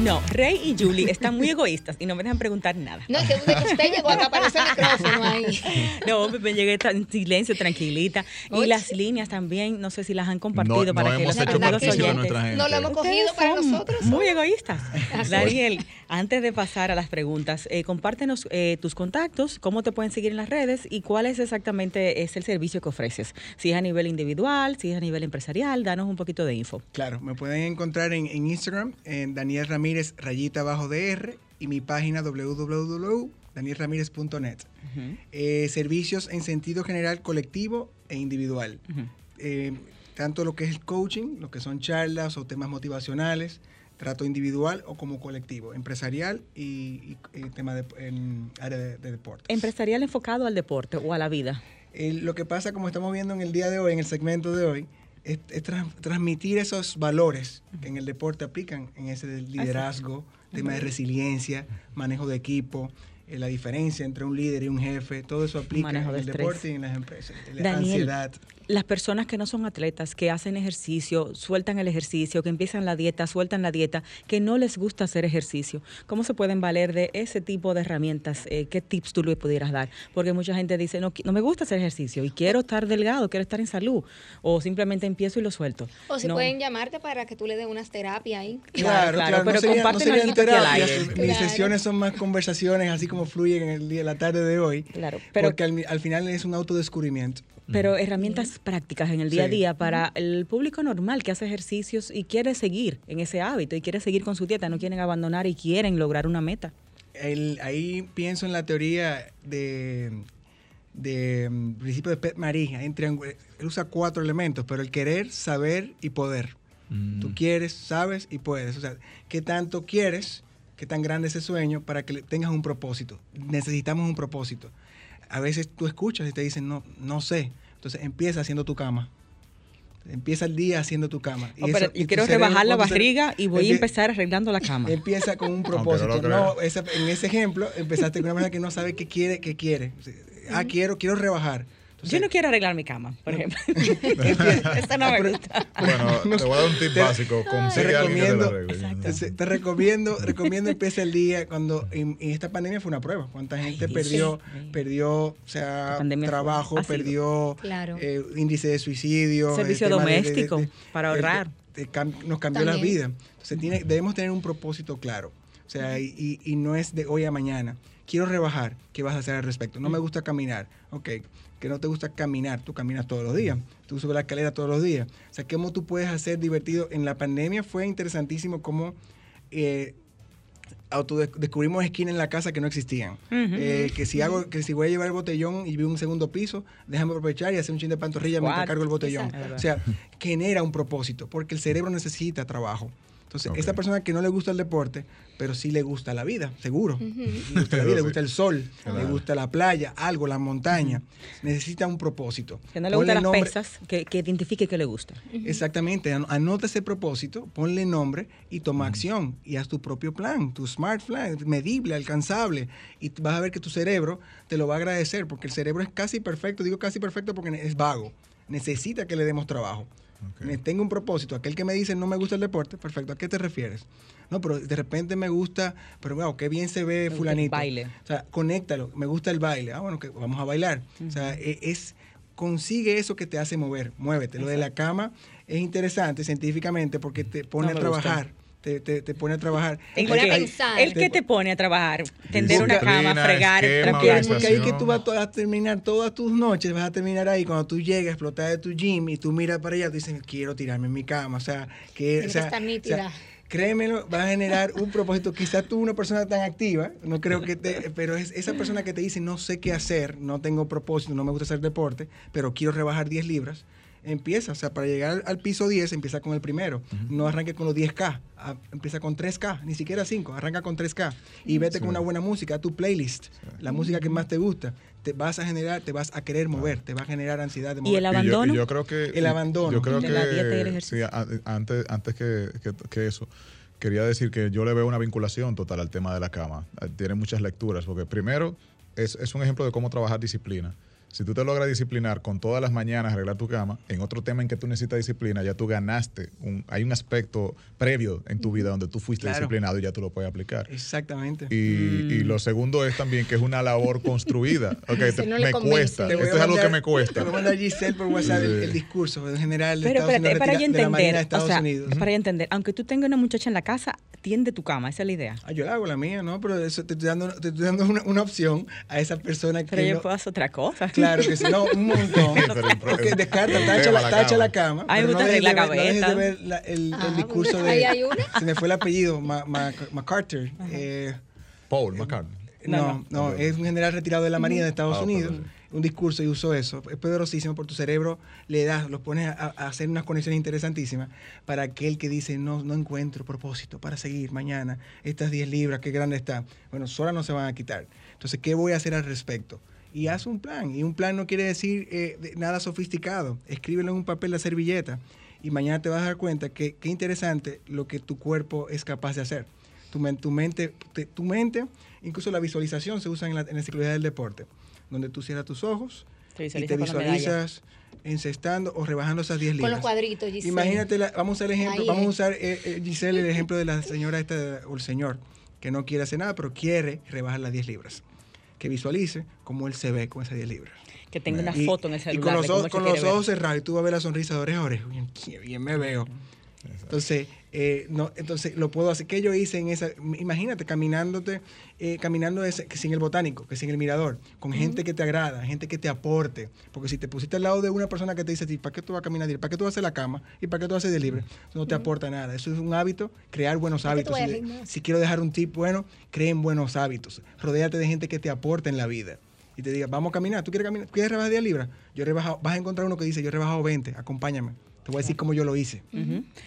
No, Rey y Julie están muy egoístas y no me dejan preguntar nada. No, es que usted llegó acá aparece el micrófono ahí. [LAUGHS] No, me llegué en silencio, tranquilita. Y Oye. las líneas también, no sé si las han compartido No- para no que hemos los hecho amigos oyentes- nuestra gente. No lo hemos Ustedes cogido para son nosotros. Muy egoístas. Daniel, antes de pasar a las preguntas, eh, compártenos eh, tus contactos, cómo te pueden seguir en las redes y cuál es exactamente es el servicio que ofreces. Si es a nivel individual, si es a nivel empresarial, danos un poquito de info. Claro, me pueden encontrar en, en Instagram, en Daniel Ramírez, rayita abajo DR, y mi página www.danielramirez.net. Eh, servicios en sentido general, colectivo e individual. Eh, tanto lo que es el coaching, lo que son charlas o temas motivacionales, trato individual o como colectivo, empresarial y, y, eh, tema de en área de, de deportes. Empresarial enfocado al deporte o a la vida. Eh, lo que pasa, como estamos viendo en el día de hoy, en el segmento de hoy, es, es transmitir esos valores que en el deporte aplican, en ese liderazgo, tema de resiliencia, manejo de equipo, eh, la diferencia entre un líder y un jefe, todo eso aplica Manejo en el estrés. deporte y en las empresas. La Daniel, ansiedad. Las personas que no son atletas, que hacen ejercicio, sueltan el ejercicio, que empiezan la dieta, sueltan la dieta, que no les gusta hacer ejercicio, ¿cómo se pueden valer de ese tipo de herramientas? Eh, ¿Qué tips tú le pudieras dar? Porque mucha gente dice, no, no me gusta hacer ejercicio y quiero estar delgado, quiero estar en salud, o simplemente empiezo y lo suelto. O si No. pueden llamarte para que tú le des unas terapias ahí. Claro, claro, pero no serían, no terapias, mis Claro. sesiones son más conversaciones, así como fluyen en el día, la tarde de hoy, Claro, pero- porque al, al final es un autodescubrimiento. Pero herramientas prácticas en el día a día para el público normal que hace ejercicios y quiere seguir en ese hábito y quiere seguir con su dieta, no quieren abandonar y quieren lograr una meta. El- ahí pienso en la teoría de, de mm, principio de Pet triangu- Él usa cuatro elementos, pero el querer, saber y poder. Mm. Tú quieres, sabes y puedes. O sea, ¿qué tanto quieres? ¿Qué tan grande es ese sueño para que tengas un propósito? Necesitamos un propósito. A veces tú escuchas y te dicen, no, no sé. Entonces empieza haciendo tu cama. Empieza el día haciendo tu cama. Y Oh, eso- y quiero cerebro, rebajar la barriga y voy a empezar arreglando la cama. [LAUGHS] Empieza con un no propósito. No, esa- en ese ejemplo, empezaste con una persona que no sabe qué quiere, qué quiere. Ah, quiero, quiero rebajar. Yo no quiero arreglar mi cama, por ejemplo. [LAUGHS] Esa no me gusta. Bueno, [LAUGHS] te voy a dar un tip básico. Te Consigue alguien que te lo recomiendo, te recomiendo, recomiendo empieza el día cuando y, y esta pandemia fue una prueba. Cuánta gente perdió, sí. perdió, o sea, La fue- trabajo, perdió Claro. eh, índice de suicidio, Servicio de- de- doméstico, de- para de- ahorrar. de- de cam- nos cambió la También. vida. Entonces tiene, debemos tener un propósito claro. O sea, y, y- y no es de hoy a mañana. Quiero rebajar, ¿qué vas a hacer al respecto? No me gusta caminar. Ok, que no te gusta caminar, tú caminas todos los días, tú subes la escalera todos los días. O sea, ¿cómo tú puedes hacer divertido? En la pandemia fue interesantísimo cómo eh, autodescubrimos esquinas en la casa que no existían. Eh, que si hago, que si voy a llevar el botellón y vivo un segundo piso, déjame aprovechar y hacer un chin de pantorrilla mientras What? cargo el botellón. Exacto. O sea, [LAUGHS] genera un propósito, porque el cerebro necesita trabajo. Entonces, Ok. esta persona que no le gusta el deporte, pero sí le gusta la vida, seguro. Le gusta la vida, le gusta el sol, le gusta la playa, algo, la montaña. Necesita un propósito. Que no le Ponle gustan las nombre- pesas, que, que identifique que le gusta. Exactamente, an- anota ese propósito, ponle nombre y toma acción y haz tu propio plan, tu smart plan, medible, alcanzable y vas a ver que tu cerebro te lo va a agradecer porque el cerebro es casi perfecto, digo casi perfecto porque es vago, necesita que le demos trabajo. Ok. Ne- Tengo un propósito, aquel que me dice no me gusta el deporte, perfecto, ¿a qué te refieres? No, pero de repente me gusta, pero wow, qué bien se ve gusta el fulanito. baile. O sea, conéctalo, me gusta el baile. Ah, bueno, que vamos a bailar. O sea, e- es consigue eso que te hace mover, muévete. Lo de la cama es interesante científicamente porque te pone No a gusta. Te, te, te pone a trabajar. El pone a que, pensar. el que te pone a trabajar, tender una cama, fregar, esquema, trapear. Porque ahí que tú vas a terminar todas tus noches, vas a terminar ahí cuando tú llegas a explotar de tu gym y tú miras para allá, tú dices, quiero tirarme en mi cama. O sea, que, o que sea, estar o sea, créemelo, va a generar un propósito. Quizás tú, una persona tan activa, no creo que te. Pero es esa persona que te dice, no sé qué hacer, no tengo propósito, no me gusta hacer deporte, pero quiero rebajar 10 libras. Empieza, o sea, para llegar al piso 10, empieza con el primero. No arranque con los 10K, ah, empieza con 3K, ni siquiera 5, arranca con 3K. Y vete con una buena música, tu playlist, la música que más te gusta. Te vas a generar, te vas a querer mover, te va a generar ansiedad de mover. ¿Y el abandono? Y yo, y yo creo que. El abandono. Yo creo De que. la dieta y el ejercicio. sí, a- antes antes que, que- que eso, quería decir que yo le veo una vinculación total al tema de la cama. Tiene muchas lecturas, porque primero es, es un ejemplo de cómo trabajar disciplina. Si tú te logras disciplinar con todas las mañanas arreglar tu cama, en otro tema en que tú necesitas disciplina, ya tú ganaste. Un, hay un aspecto previo en tu vida donde tú fuiste Claro. disciplinado y ya tú lo puedes aplicar. Exactamente. Y, y lo segundo es también que es una labor construida. [LAUGHS] Ok, te- Si no le me convence. cuesta. Esto a es algo que mandar- me cuesta. Te voy a mandar a Giselle por WhatsApp el, Sí. el discurso en general de Pero Estados espérate, Unidos, para yo de entender, de o Estados sea, Unidos. para yo entender, aunque tú tengas una muchacha en la casa, tiende tu cama, esa es la idea. Ah, yo la hago la mía, ¿no? Pero eso te estoy dando, te estoy dando una, una opción a esa persona que Pero yo no- puedo hacer otra cosa. Claro que sí, no, un montón. [LAUGHS] Porque descarta, tacha, la, la tacha cama. la cama. Ay, gusta dejes de arreglar ver- no dejes de ver la- el, el discurso ahí de. hay una. Se me fue el apellido, Ma- Ma- MacArthur. Eh, Paul McCartney. no, no, es un general retirado de la Marina de Estados Ah, Unidos. perdón. Un discurso y usó eso. Es poderosísimo por tu cerebro, le das, los pones a, a hacer unas conexiones interesantísimas para aquel que dice, no, no encuentro propósito para seguir mañana. Estas 10 libras, qué grande está. Bueno, solas no se van a quitar. Entonces, ¿qué voy a hacer al respecto? Y haz un plan. Y un plan no quiere decir eh, de- nada sofisticado. Escríbelo en un papel, la servilleta. Y mañana te vas a dar cuenta que qué interesante lo que tu cuerpo es capaz de hacer. Tu, men- tu mente, te- tu mente, incluso la visualización se usa en la, en la psicología del deporte, donde tú cierras tus ojos Te y te visualizas encestando o rebajando esas 10 libras. Con los cuadritos, Giselle. Imagínate, la- vamos a usar el ejemplo, Ahí vamos a usar, eh, eh, Giselle, el [LAUGHS] ejemplo de la señora esta, o el señor, que no quiere hacer nada, pero quiere rebajar las 10 libras. Que visualice cómo él se ve con esas 10 libras. Que tenga una Y- foto en el y celular. con los ojos, se con los ojos cerrados y tú vas a ver la sonrisa de oreja a oreja. Bien me veo. Entonces, eh, no, entonces lo puedo hacer. ¿Qué yo hice en esa? Imagínate caminándote, eh, caminando ese, que sin el botánico, que sin el mirador, con gente que te agrada, gente que te aporte. Porque si te pusiste al lado de una persona que te dice ¿para qué tú vas a caminar? ¿Para qué tú vas a hacer la cama? ¿Y para qué tú vas a hacer de libre? No te aporta nada. Eso es un hábito, crear buenos ¿Para qué tú hábitos. Si, de- si quiero dejar un tip bueno, creen buenos hábitos. Rodéate de gente que te aporte en la vida. Y te diga, vamos a caminar. ¿Tú quieres caminar? ¿Quieres rebajar 10 libras? Yo he rebajado, vas a encontrar uno que dice, yo he rebajado 20, acompáñame. Te voy a decir cómo yo lo hice.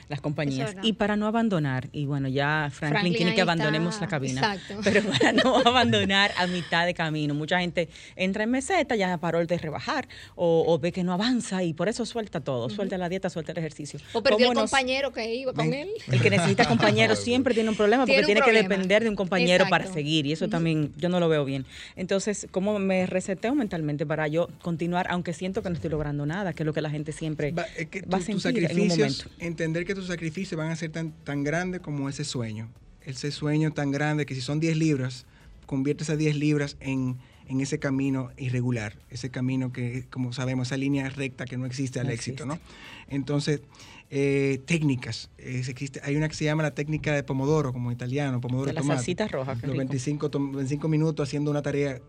Las compañías. Y para no abandonar, y bueno, ya Franklin, Franklin quiere que abandonemos está. la cabina. Exacto. [LAUGHS] Pero para no abandonar a mitad de camino. Mucha gente entra en meseta, ya paró el de rebajar, o, o ve que no avanza y por eso suelta todo. Suelta la dieta, suelta el ejercicio. O perdió el ¿Cómo nos- compañero que iba con él. El que necesita [LAUGHS] compañeros siempre tiene un problema porque Tiene un tiene, que depender de un compañero para seguir y eso también yo no lo veo bien. Entonces, ¿cómo me reseteo mentalmente para yo continuar aunque siento que no estoy logrando nada, que es lo que la gente siempre Va- es que va tus en sacrificios, entender que tus sacrificios van a ser tan, tan grandes como ese sueño. Ese sueño tan grande que si son 10 libras, convierte esas 10 libras en, en ese camino irregular, ese camino que, como sabemos, esa línea recta que no existe al No éxito, existe. ¿no? Entonces, eh, técnicas. Es- existe, hay una que se llama la técnica de Pomodoro, como italiano, Pomodoro De tomate. salsita roja, qué Los rico. 25, tom- 25 minutos haciendo una tarea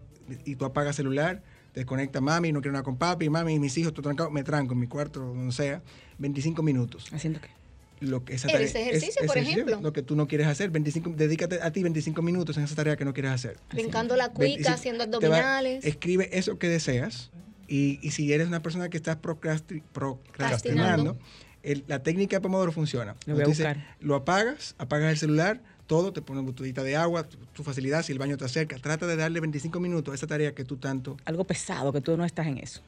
y tú apagas celular, desconecta mami, no quiero nada con papi, mami y mis hijos, tú trancado, me tranco en mi cuarto, donde sea, 25 minutos. ¿Haciendo qué? Lo que esa tarea- ejercicio, por ejemplo. Lo que tú no quieres hacer, 25, dedícate a ti 25 minutos en esa tarea que no quieres hacer. Brincando la cuica, 25 haciendo te va- abdominales. escribe eso que deseas y, y si eres una persona que estás procrasti- procrastinando, el- la técnica de Pomodoro funciona. Lo voy a lo apagas, apagas el celular, todo, te pones botellita de agua, tu, tu facilidad, si el baño te acerca, trata de darle 25 minutos a esa tarea que tú tanto Algo pesado, que tú no estás en eso.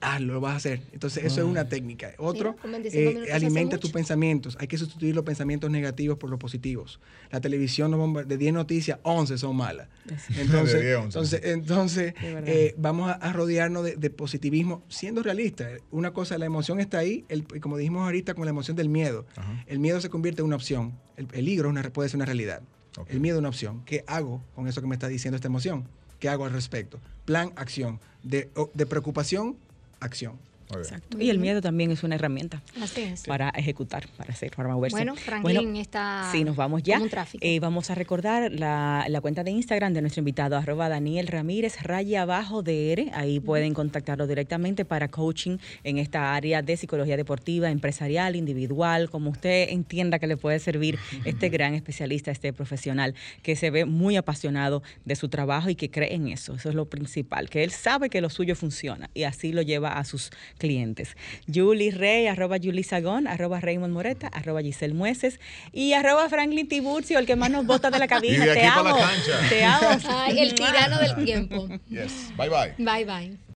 Ah, lo vas a hacer. Entonces, eso es una técnica. Otro, con 25 eh, alimenta tus pensamientos. Hay que sustituir los pensamientos negativos por los positivos. La televisión nos bomba- de 10 noticias, 11 son malas. [LAUGHS] Entonces, De 10, 11. entonces, entonces eh, vamos a, a rodearnos de, de positivismo siendo realistas. Una cosa, la emoción está ahí, el- como dijimos ahorita, con la emoción del miedo. Ajá. El miedo se convierte en una opción. El peligro una- puede ser una realidad. El miedo es una opción. ¿Qué hago con eso que me está diciendo esta emoción? ¿Qué hago al respecto? Plan, acción. De, de preocupación, acción. Exacto. Y el miedo también es una herramienta Así es. para ejecutar, para hacer, para moverse. Bueno, Franklin está Sí, nos vamos ya. como un tráfico. Eh, vamos a recordar la, la cuenta de Instagram de nuestro invitado, arroba Daniel Ramírez, raya abajo DR. Ahí pueden contactarlo directamente para coaching en esta área de psicología deportiva, empresarial, individual, como usted entienda que le puede servir [LAUGHS] este gran especialista, este profesional que se ve muy apasionado de su trabajo y que cree en eso. Eso es lo principal, que él sabe que lo suyo funciona y así lo lleva a sus clientes. Julie Rey, arroba Julie Sagón, arroba Raymond Moreta, arroba Giselle Mueces y arroba Franklin Tiburcio, el que más nos bota de la Y [LAUGHS] cabina. Te para la amo. cancha. Te amo. Ay, el tirano del [LAUGHS] tiempo. Yes. Bye bye. Bye bye.